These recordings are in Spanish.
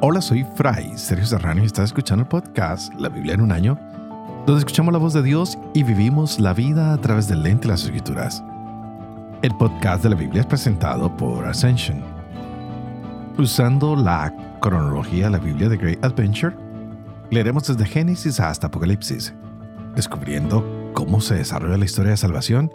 Hola, soy Fray Sergio Serrano y estás escuchando el podcast La Biblia en un año, donde escuchamos la voz de Dios y vivimos la vida a través del lente de las escrituras. El podcast de la Biblia es presentado por Ascension. Usando la cronología de la Biblia de Great Adventure, leeremos desde Génesis hasta Apocalipsis, descubriendo cómo se desarrolla la historia de salvación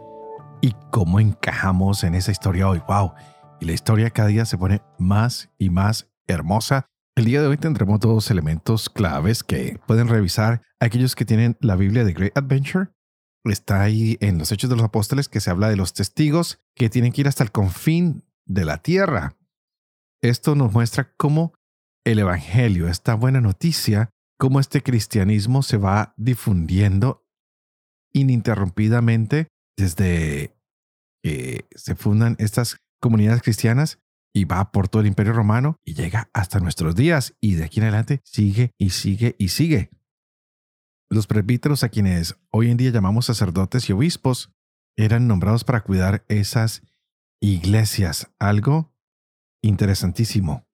y cómo encajamos en esa historia hoy. ¡Wow! Y la historia cada día se pone más y más hermosa el día de hoy tendremos dos elementos claves que pueden revisar aquellos que tienen la Biblia de Great Adventure. Está ahí en los Hechos de los Apóstoles que se habla de los testigos que tienen que ir hasta el confín de la tierra. Esto nos muestra cómo el Evangelio, esta buena noticia, cómo este cristianismo se va difundiendo ininterrumpidamente desde que se fundan estas comunidades cristianas y va por todo el imperio romano y llega hasta nuestros días y de aquí en adelante sigue y sigue y sigue. Los presbíteros a quienes hoy en día llamamos sacerdotes y obispos eran nombrados para cuidar esas iglesias, algo interesantísimo.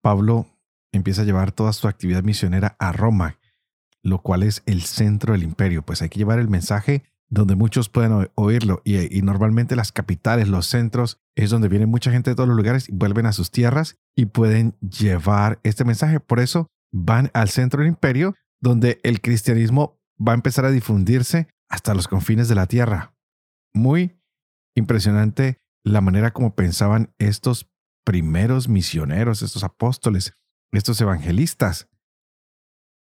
Pablo empieza a llevar toda su actividad misionera a Roma, lo cual es el centro del imperio, pues hay que llevar el mensaje donde muchos pueden oírlo y, normalmente las capitales, los centros, es donde viene mucha gente de todos los lugares y vuelven a sus tierras y pueden llevar este mensaje. Por eso van al centro del imperio donde el cristianismo va a empezar a difundirse hasta los confines de la tierra. Muy impresionante la manera como pensaban estos primeros misioneros, estos apóstoles, estos evangelistas.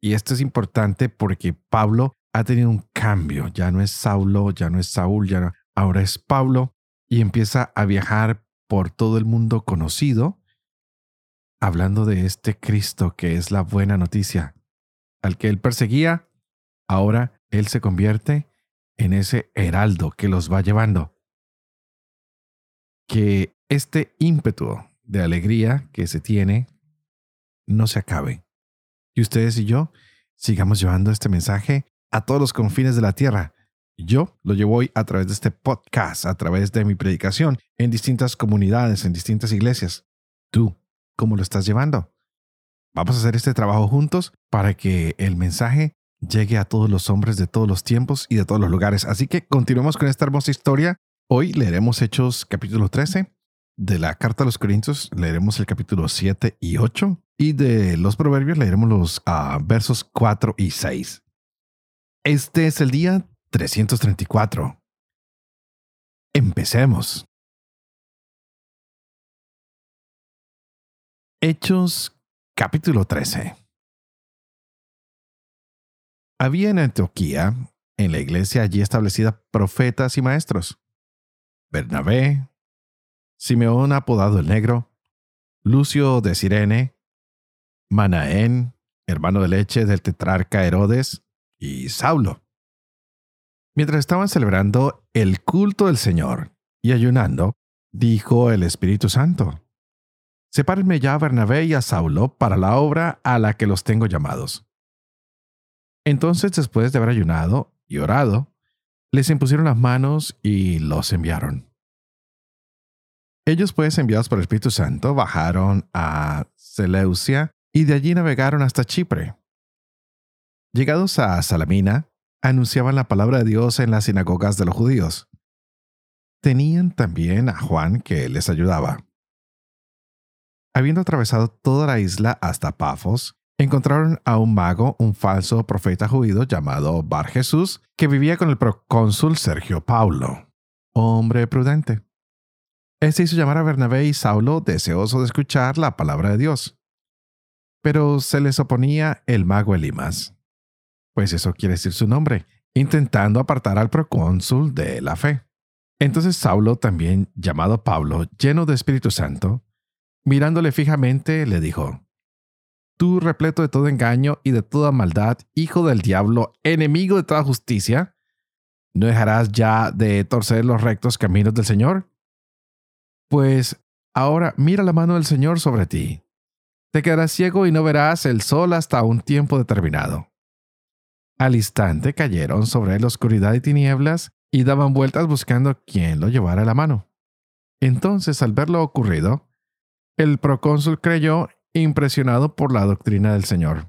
Y esto es importante porque Pablo ha tenido un cambio. Ya no es Saulo, ya no es Saúl, ya no, ahora es Pablo y empieza a viajar por todo el mundo conocido, hablando de este Cristo que es la buena noticia. Al que él perseguía, ahora él se convierte en ese heraldo que los va llevando. Que este ímpetu de alegría que se tiene no se acabe. Y ustedes y yo sigamos llevando este mensaje a todos los confines de la tierra. Yo lo llevo hoy a través de este podcast, a través de mi predicación en distintas comunidades, en distintas iglesias. ¿Tú cómo lo estás llevando? Vamos a hacer este trabajo juntos para que el mensaje llegue a todos los hombres de todos los tiempos y de todos los lugares. Así que continuemos con esta hermosa historia. Hoy leeremos Hechos capítulo 13. De la carta a los Corintios leeremos el capítulo 7 y 8. Y de los Proverbios leeremos los ah, versos 4 y 6. Este es el día 334. Empecemos. Hechos capítulo 13. Había en Antioquía, en la iglesia allí establecida, profetas y maestros. Bernabé, Simeón apodado el Negro, Lucio de Sirene, Manaén, hermano de leche del tetrarca Herodes, y Saulo. Mientras estaban celebrando el culto del Señor y ayunando, dijo el Espíritu Santo, Sepárenme ya a Bernabé y a Saulo para la obra a la que los tengo llamados. Entonces, después de haber ayunado y orado, les impusieron las manos y los enviaron. Ellos, pues, enviados por el Espíritu Santo, bajaron a Seleucia y de allí navegaron hasta Chipre Llegados a Salamina, anunciaban la palabra de Dios en las sinagogas de los judíos. Tenían también a Juan que les ayudaba. Habiendo atravesado toda la isla hasta Pafos, encontraron a un mago, un falso profeta judío llamado Bar Jesús, que vivía con el procónsul Sergio Paulo, hombre prudente. Este hizo llamar a Bernabé y Saulo deseoso de escuchar la palabra de Dios. Pero se les oponía el mago Elimas pues eso quiere decir su nombre, intentando apartar al procónsul de la fe. Entonces Saulo, también llamado Pablo, lleno de Espíritu Santo, mirándole fijamente, le dijo, Tú, repleto de todo engaño y de toda maldad, hijo del diablo, enemigo de toda justicia, ¿no dejarás ya de torcer los rectos caminos del Señor? Pues ahora mira la mano del Señor sobre ti. Te quedarás ciego y no verás el sol hasta un tiempo determinado. Al instante cayeron sobre la oscuridad y tinieblas y daban vueltas buscando quién lo llevara a la mano. Entonces, al ver lo ocurrido, el procónsul creyó impresionado por la doctrina del Señor.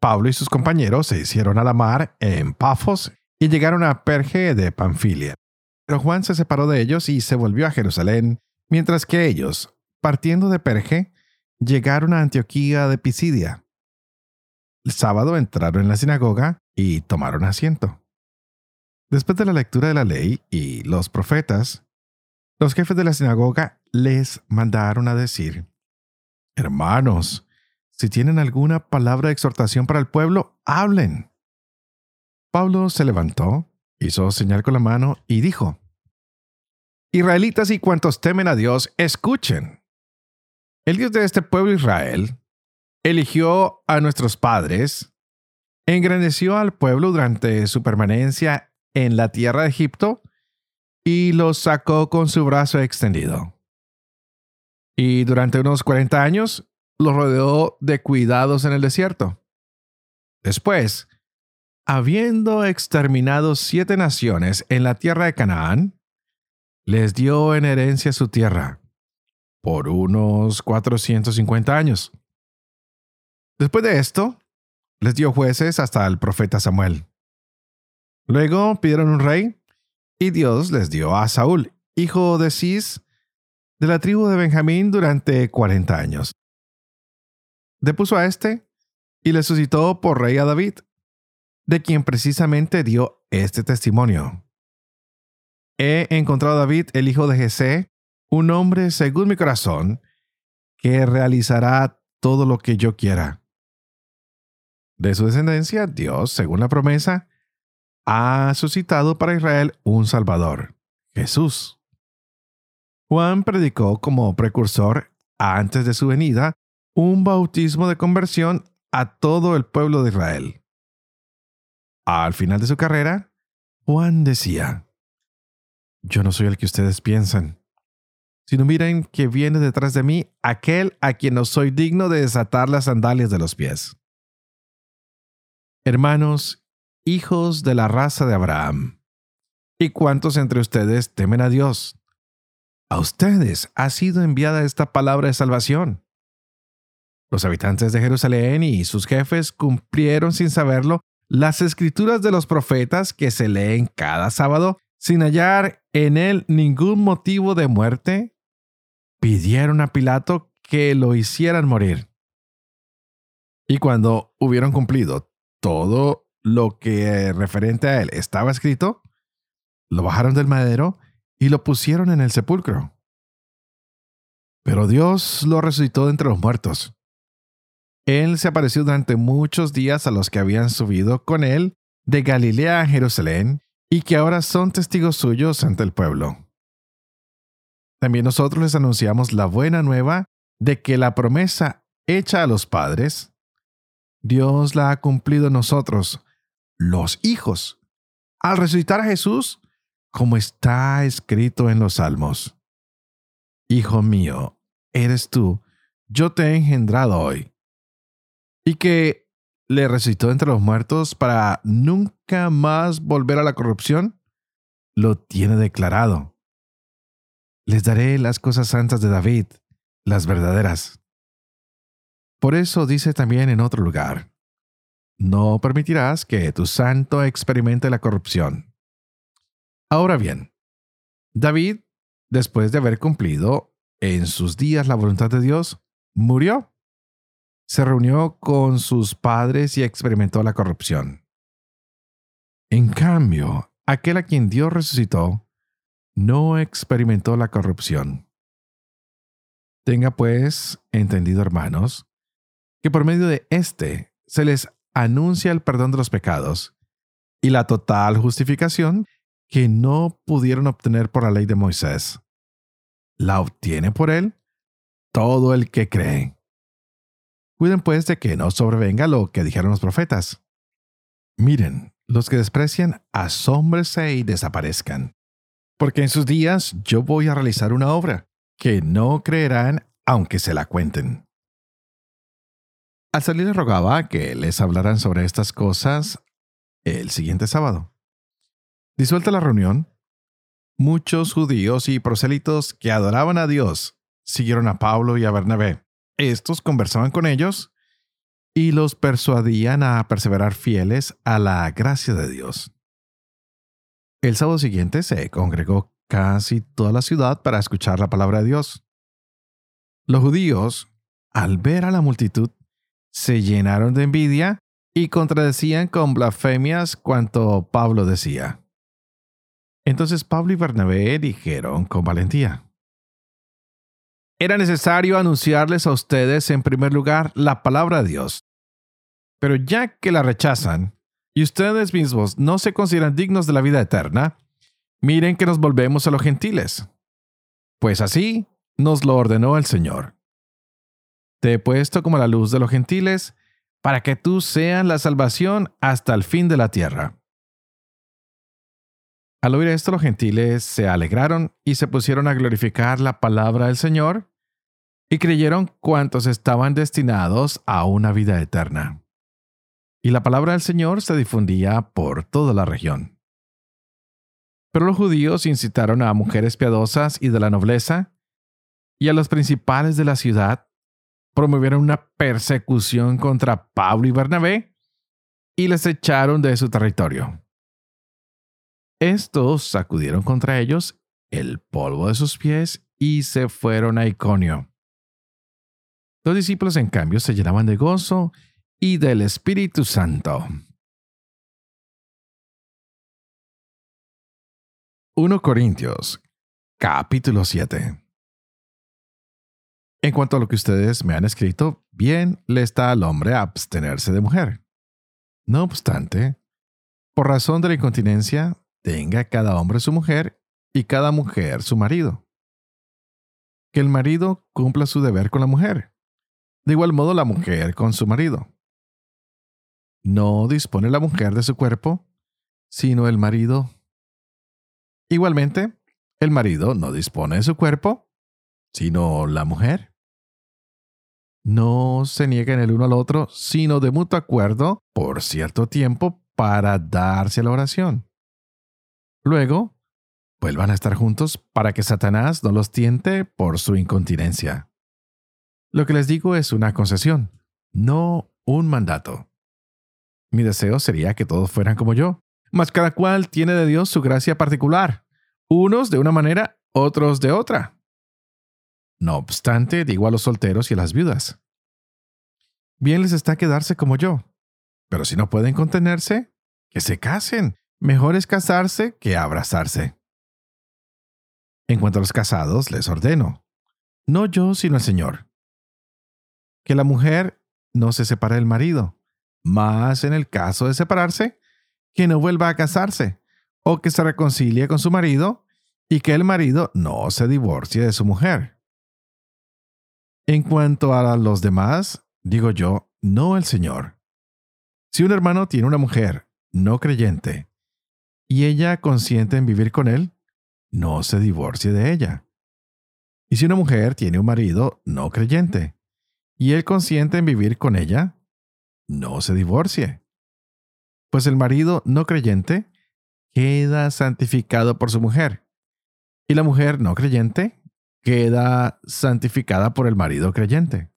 Pablo y sus compañeros se hicieron a la mar en Pafos y llegaron a Perge de Panfilia. Pero Juan se separó de ellos y se volvió a Jerusalén, mientras que ellos, partiendo de Perge, llegaron a Antioquía de Pisidia. El sábado entraron en la sinagoga y tomaron asiento. Después de la lectura de la ley y los profetas, los jefes de la sinagoga les mandaron a decir, Hermanos, si tienen alguna palabra de exhortación para el pueblo, hablen. Pablo se levantó, hizo señal con la mano y dijo, Israelitas y cuantos temen a Dios, escuchen. El Dios de este pueblo Israel eligió a nuestros padres, engrandeció al pueblo durante su permanencia en la tierra de Egipto y los sacó con su brazo extendido. Y durante unos 40 años los rodeó de cuidados en el desierto. Después, habiendo exterminado siete naciones en la tierra de Canaán, les dio en herencia su tierra por unos 450 años. Después de esto, les dio jueces hasta el profeta Samuel. Luego pidieron un rey y Dios les dio a Saúl, hijo de Cis, de la tribu de Benjamín durante 40 años. Depuso a este y le suscitó por rey a David, de quien precisamente dio este testimonio. He encontrado a David, el hijo de Jesé, un hombre según mi corazón, que realizará todo lo que yo quiera. De su descendencia, Dios, según la promesa, ha suscitado para Israel un Salvador, Jesús. Juan predicó como precursor, antes de su venida, un bautismo de conversión a todo el pueblo de Israel. Al final de su carrera, Juan decía, Yo no soy el que ustedes piensan, sino miren que viene detrás de mí aquel a quien no soy digno de desatar las sandalias de los pies. Hermanos, hijos de la raza de Abraham, ¿y cuántos entre ustedes temen a Dios? A ustedes ha sido enviada esta palabra de salvación. Los habitantes de Jerusalén y sus jefes cumplieron sin saberlo las escrituras de los profetas que se leen cada sábado sin hallar en él ningún motivo de muerte, pidieron a Pilato que lo hicieran morir. Y cuando hubieron cumplido todo lo que referente a él estaba escrito, lo bajaron del madero y lo pusieron en el sepulcro. Pero Dios lo resucitó de entre los muertos él se apareció durante muchos días a los que habían subido con él de Galilea a Jerusalén y que ahora son testigos suyos ante el pueblo. También nosotros les anunciamos la buena nueva de que la promesa hecha a los padres, Dios la ha cumplido en nosotros, los hijos, al resucitar a Jesús, como está escrito en los salmos. Hijo mío, eres tú, yo te he engendrado hoy y que le resucitó entre los muertos para nunca más volver a la corrupción, lo tiene declarado. Les daré las cosas santas de David, las verdaderas. Por eso dice también en otro lugar, no permitirás que tu santo experimente la corrupción. Ahora bien, David, después de haber cumplido en sus días la voluntad de Dios, murió se reunió con sus padres y experimentó la corrupción. En cambio, aquel a quien Dios resucitó no experimentó la corrupción. Tenga pues entendido, hermanos, que por medio de éste se les anuncia el perdón de los pecados y la total justificación que no pudieron obtener por la ley de Moisés. La obtiene por él todo el que cree. Cuiden pues de que no sobrevenga lo que dijeron los profetas. Miren, los que desprecian, asómbrense y desaparezcan. Porque en sus días yo voy a realizar una obra que no creerán aunque se la cuenten. Al salir les rogaba que les hablaran sobre estas cosas el siguiente sábado. Disuelta la reunión, muchos judíos y prosélitos que adoraban a Dios siguieron a Pablo y a Bernabé. Estos conversaban con ellos y los persuadían a perseverar fieles a la gracia de Dios. El sábado siguiente se congregó casi toda la ciudad para escuchar la palabra de Dios. Los judíos, al ver a la multitud, se llenaron de envidia y contradecían con blasfemias cuanto Pablo decía. Entonces Pablo y Bernabé dijeron con valentía, era necesario anunciarles a ustedes en primer lugar la palabra de Dios. Pero ya que la rechazan y ustedes mismos no se consideran dignos de la vida eterna, miren que nos volvemos a los gentiles. Pues así nos lo ordenó el Señor. Te he puesto como la luz de los gentiles, para que tú seas la salvación hasta el fin de la tierra. Al oír esto, los gentiles se alegraron y se pusieron a glorificar la palabra del Señor y creyeron cuantos estaban destinados a una vida eterna. Y la palabra del Señor se difundía por toda la región. Pero los judíos incitaron a mujeres piadosas y de la nobleza y a los principales de la ciudad, promovieron una persecución contra Pablo y Bernabé y les echaron de su territorio. Estos sacudieron contra ellos el polvo de sus pies y se fueron a Iconio. Los discípulos, en cambio, se llenaban de gozo y del Espíritu Santo. 1 Corintios, capítulo 7. En cuanto a lo que ustedes me han escrito, bien le está al hombre abstenerse de mujer. No obstante, por razón de la incontinencia, tenga cada hombre su mujer y cada mujer su marido. Que el marido cumpla su deber con la mujer. De igual modo la mujer con su marido. No dispone la mujer de su cuerpo, sino el marido. Igualmente, el marido no dispone de su cuerpo, sino la mujer. No se nieguen el uno al otro, sino de mutuo acuerdo por cierto tiempo para darse la oración Luego, vuelvan a estar juntos para que Satanás no los tiente por su incontinencia. Lo que les digo es una concesión, no un mandato. Mi deseo sería que todos fueran como yo, mas cada cual tiene de Dios su gracia particular, unos de una manera, otros de otra. No obstante, digo a los solteros y a las viudas. Bien les está quedarse como yo, pero si no pueden contenerse, que se casen Mejor es casarse que abrazarse. En cuanto a los casados, les ordeno, no yo, sino el Señor, que la mujer no se separe del marido, más en el caso de separarse, que no vuelva a casarse, o que se reconcilie con su marido, y que el marido no se divorcie de su mujer. En cuanto a los demás, digo yo, no el Señor. Si un hermano tiene una mujer no creyente y ella consiente en vivir con él, no se divorcie de ella. Y si una mujer tiene un marido no creyente y él consiente en vivir con ella, no se divorcie. Pues el marido no creyente queda santificado por su mujer y la mujer no creyente queda santificada por el marido creyente.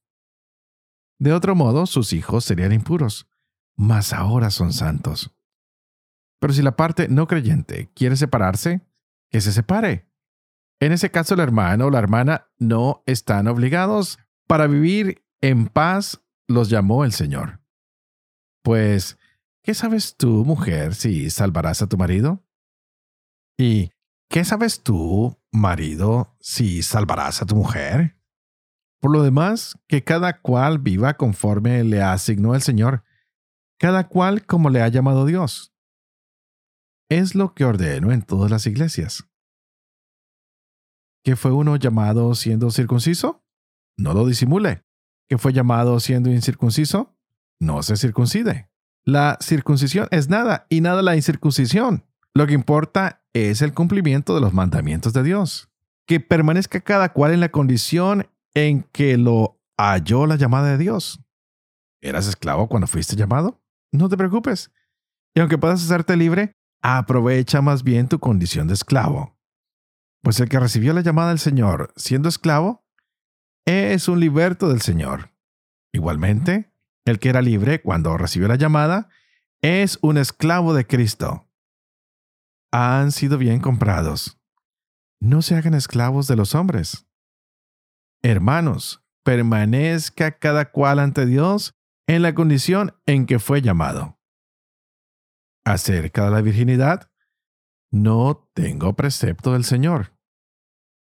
De otro modo, sus hijos serían impuros, mas ahora son santos. Pero si la parte no creyente quiere separarse, que se separe. En ese caso, el hermano o la hermana no están obligados. Para vivir en paz los llamó el Señor. Pues, ¿qué sabes tú, mujer, si salvarás a tu marido? ¿Y qué sabes tú, marido, si salvarás a tu mujer? Por lo demás, que cada cual viva conforme le asignó el Señor, cada cual como le ha llamado Dios es lo que ordeno en todas las iglesias. ¿Que fue uno llamado siendo circunciso? No lo disimule. ¿Que fue llamado siendo incircunciso? No se circuncide. La circuncisión es nada y nada la incircuncisión. Lo que importa es el cumplimiento de los mandamientos de Dios. Que permanezca cada cual en la condición en que lo halló la llamada de Dios. ¿Eras esclavo cuando fuiste llamado? No te preocupes. Y aunque puedas hacerte libre, aprovecha más bien tu condición de esclavo. Pues el que recibió la llamada del Señor siendo esclavo, es un liberto del Señor. Igualmente, el que era libre cuando recibió la llamada es un esclavo de Cristo. Han sido bien comprados. No se hagan esclavos de los hombres. Hermanos, permanezca cada cual ante Dios en la condición en que fue llamado. Acerca de la virginidad, no tengo precepto del Señor.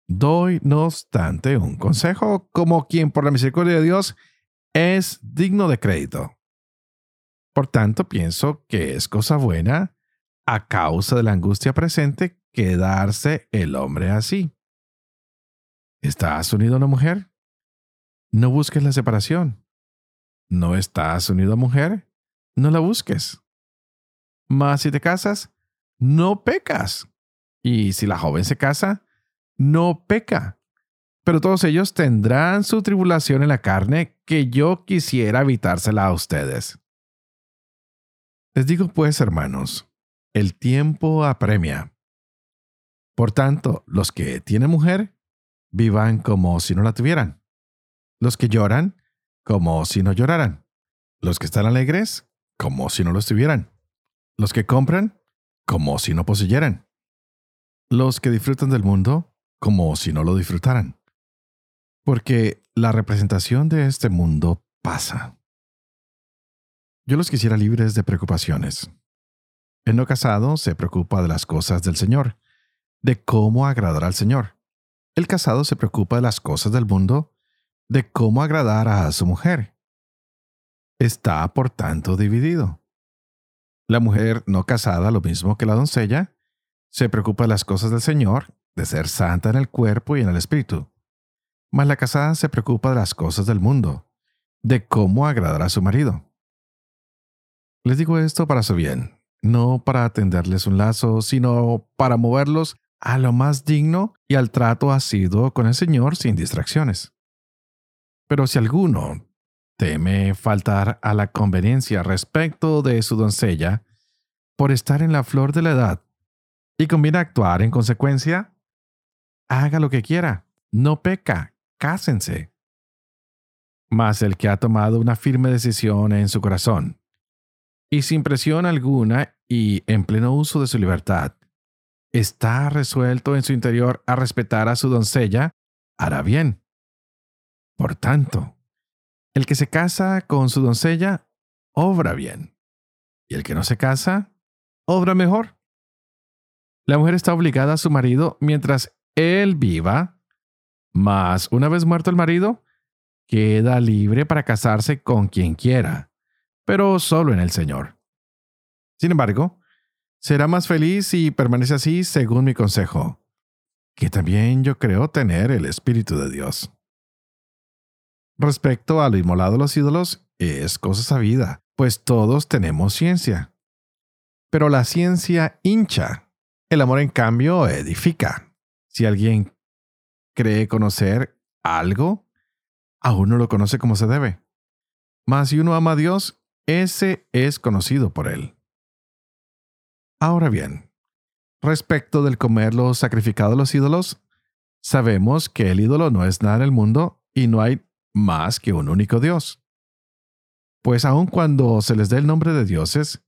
Doy, no obstante, un consejo como quien por la misericordia de Dios es digno de crédito. Por tanto, pienso que es cosa buena, a causa de la angustia presente, quedarse el hombre así. ¿Estás unido a una mujer? No busques la separación. ¿No estás unido a mujer? No la busques. Mas si te casas, no pecas. Y si la joven se casa, no peca. Pero todos ellos tendrán su tribulación en la carne que yo quisiera evitársela a ustedes. Les digo pues, hermanos, el tiempo apremia. Por tanto, los que tienen mujer, vivan como si no la tuvieran. Los que lloran, como si no lloraran. Los que están alegres, como si no lo estuvieran. Los que compran, como si no poseyeran. Los que disfrutan del mundo, como si no lo disfrutaran. Porque la representación de este mundo pasa. Yo los quisiera libres de preocupaciones. El no casado se preocupa de las cosas del Señor, de cómo agradar al Señor. El casado se preocupa de las cosas del mundo, de cómo agradar a su mujer. Está, por tanto, dividido. La mujer no casada, lo mismo que la doncella, se preocupa de las cosas del Señor, de ser santa en el cuerpo y en el espíritu. Mas la casada se preocupa de las cosas del mundo, de cómo agradar a su marido. Les digo esto para su bien, no para tenderles un lazo, sino para moverlos a lo más digno y al trato asiduo con el Señor sin distracciones. Pero si alguno teme faltar a la conveniencia respecto de su doncella por estar en la flor de la edad y conviene actuar en consecuencia, haga lo que quiera, no peca, cásense. Mas el que ha tomado una firme decisión en su corazón, y sin presión alguna y en pleno uso de su libertad, está resuelto en su interior a respetar a su doncella, hará bien. Por tanto, el que se casa con su doncella, obra bien, y el que no se casa, obra mejor. La mujer está obligada a su marido mientras él viva, mas una vez muerto el marido, queda libre para casarse con quien quiera, pero solo en el Señor. Sin embargo, será más feliz si permanece así según mi consejo, que también yo creo tener el Espíritu de Dios. Respecto a lo inmolado de los ídolos, es cosa sabida, pues todos tenemos ciencia. Pero la ciencia hincha, el amor en cambio edifica. Si alguien cree conocer algo, aún no lo conoce como se debe. Mas si uno ama a Dios, ese es conocido por él. Ahora bien, respecto del comer lo sacrificado a los ídolos, sabemos que el ídolo no es nada en el mundo y no hay más que un único Dios. Pues aun cuando se les dé el nombre de dioses,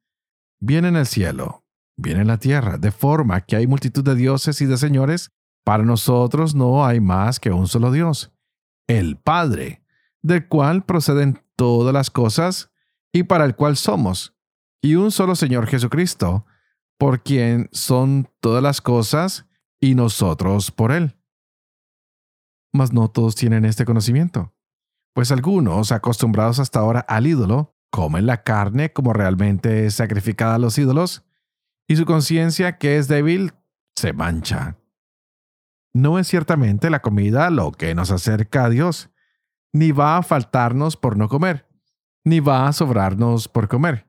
viene en el cielo, viene en la tierra, de forma que hay multitud de dioses y de señores, para nosotros no hay más que un solo Dios, el Padre, del cual proceden todas las cosas y para el cual somos, y un solo Señor Jesucristo, por quien son todas las cosas y nosotros por Él. Mas no todos tienen este conocimiento, pues algunos, acostumbrados hasta ahora al ídolo, comen la carne como realmente es sacrificada a los ídolos, y su conciencia, que es débil, se mancha. No es ciertamente la comida lo que nos acerca a Dios, ni va a faltarnos por no comer, ni va a sobrarnos por comer.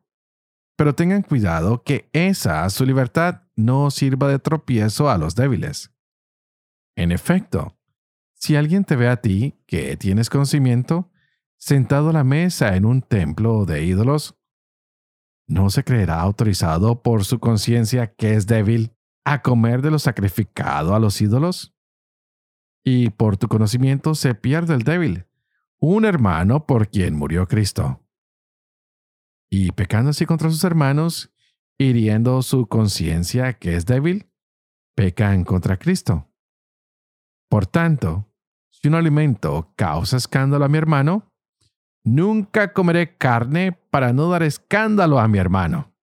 Pero tengan cuidado que esa su libertad no sirva de tropiezo a los débiles. En efecto, si alguien te ve a ti, que tienes conocimiento, sentado a la mesa en un templo de ídolos, ¿no se creerá autorizado por su conciencia que es débil a comer de lo sacrificado a los ídolos? y por tu conocimiento se pierde el débil, un hermano por quien murió Cristo. Y pecando así contra sus hermanos, hiriendo su conciencia que es débil, pecan contra Cristo. Por tanto, si un alimento causa escándalo a mi hermano, nunca comeré carne para no dar escándalo a mi hermano.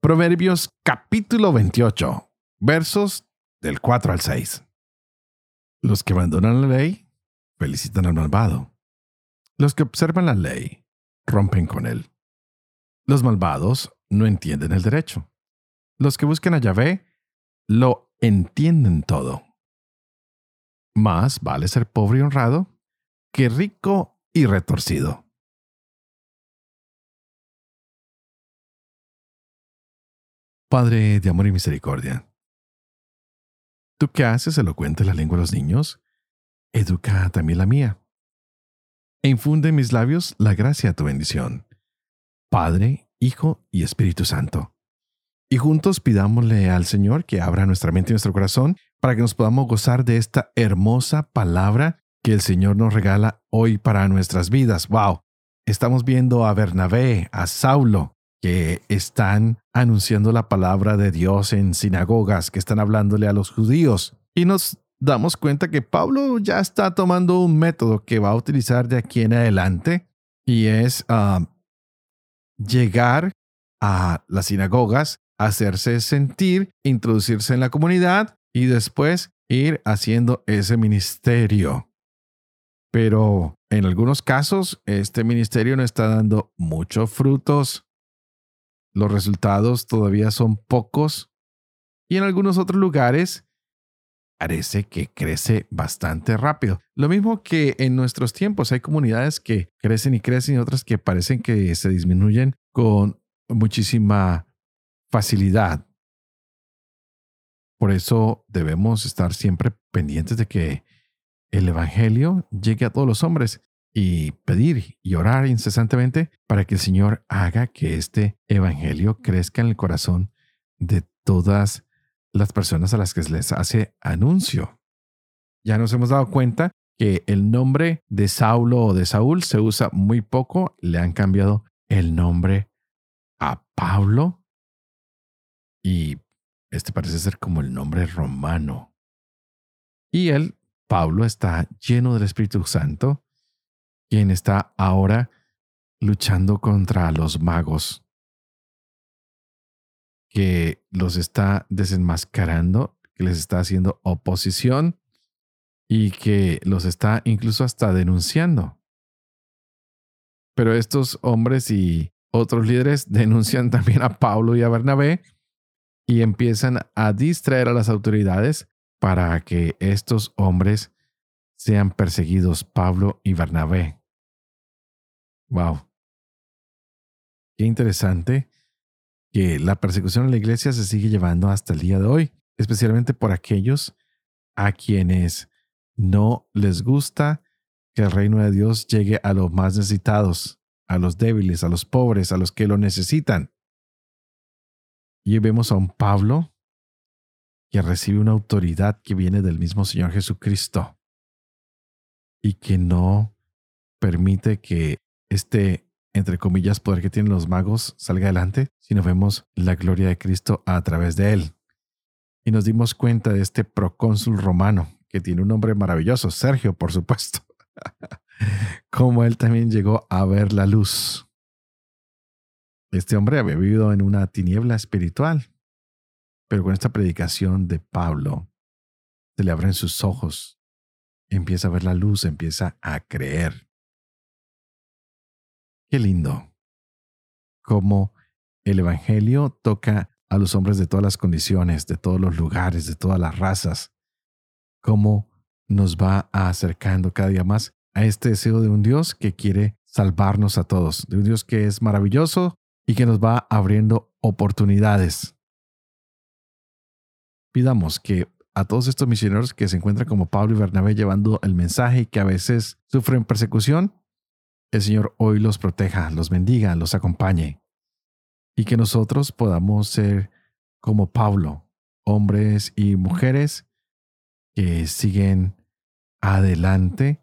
Proverbios capítulo 28, versos del 4 al 6. Los que abandonan la ley felicitan al malvado. Los que observan la ley rompen con él. Los malvados no entienden el derecho. Los que buscan a Yahvé lo entienden todo. Más vale ser pobre y honrado que rico y retorcido. Padre de amor y misericordia, tú que haces elocuente la lengua de los niños, educa también la mía, e infunde en mis labios la gracia de tu bendición. Padre, Hijo y Espíritu Santo. Y juntos pidámosle al Señor que abra nuestra mente y nuestro corazón para que nos podamos gozar de esta hermosa palabra que el Señor nos regala hoy para nuestras vidas. ¡Wow! Estamos viendo a Bernabé, a Saulo, que están anunciando la palabra de Dios en sinagogas, que están hablándole a los judíos. Y nos damos cuenta que Pablo ya está tomando un método que va a utilizar de aquí en adelante y es ah, llegar a las sinagogas, hacerse sentir, introducirse en la comunidad y después ir haciendo ese ministerio. Pero en algunos casos, este ministerio no está dando muchos frutos los resultados todavía son pocos y en algunos otros lugares parece que crece bastante rápido. Lo mismo que en nuestros tiempos hay comunidades que crecen y crecen y otras que parecen que se disminuyen con muchísima facilidad. Por eso debemos estar siempre pendientes de que el Evangelio llegue a todos los hombres y pedir y orar incesantemente para que el Señor haga que este Evangelio crezca en el corazón de todas las personas a las que les hace anuncio. Ya nos hemos dado cuenta que el nombre de Saulo o de Saúl se usa muy poco, le han cambiado el nombre a Pablo y este parece ser como el nombre romano. Y él, Pablo, está lleno del Espíritu Santo quien está ahora luchando contra los magos, que los está desenmascarando, que les está haciendo oposición y que los está incluso hasta denunciando. Pero estos hombres y otros líderes denuncian también a Pablo y a Bernabé y empiezan a distraer a las autoridades para que estos hombres sean perseguidos, Pablo y Bernabé. Wow. Qué interesante que la persecución en la iglesia se sigue llevando hasta el día de hoy, especialmente por aquellos a quienes no les gusta que el reino de Dios llegue a los más necesitados, a los débiles, a los pobres, a los que lo necesitan. Y vemos a un Pablo que recibe una autoridad que viene del mismo Señor Jesucristo y que no permite que este, entre comillas, poder que tienen los magos salga adelante, sino vemos la gloria de Cristo a través de él. Y nos dimos cuenta de este procónsul romano, que tiene un nombre maravilloso, Sergio, por supuesto, como él también llegó a ver la luz. Este hombre había vivido en una tiniebla espiritual, pero con esta predicación de Pablo, se le abren sus ojos, empieza a ver la luz, empieza a creer. Qué lindo. Cómo el Evangelio toca a los hombres de todas las condiciones, de todos los lugares, de todas las razas. Cómo nos va acercando cada día más a este deseo de un Dios que quiere salvarnos a todos, de un Dios que es maravilloso y que nos va abriendo oportunidades. Pidamos que a todos estos misioneros que se encuentran como Pablo y Bernabé llevando el mensaje y que a veces sufren persecución, el Señor hoy los proteja, los bendiga, los acompañe y que nosotros podamos ser como Pablo, hombres y mujeres que siguen adelante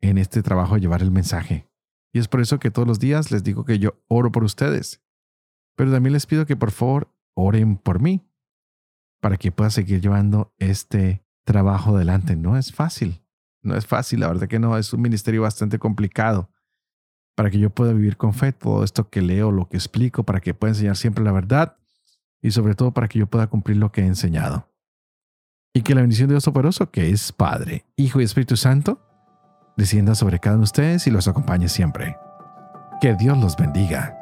en este trabajo de llevar el mensaje. Y es por eso que todos los días les digo que yo oro por ustedes. Pero también les pido que por favor oren por mí para que pueda seguir llevando este trabajo adelante. No es fácil, no es fácil, la verdad que no, es un ministerio bastante complicado para que yo pueda vivir con fe todo esto que leo, lo que explico, para que pueda enseñar siempre la verdad y sobre todo para que yo pueda cumplir lo que he enseñado. Y que la bendición de Dios Todopoderoso, que es Padre, Hijo y Espíritu Santo, descienda sobre cada uno de ustedes y los acompañe siempre. Que Dios los bendiga.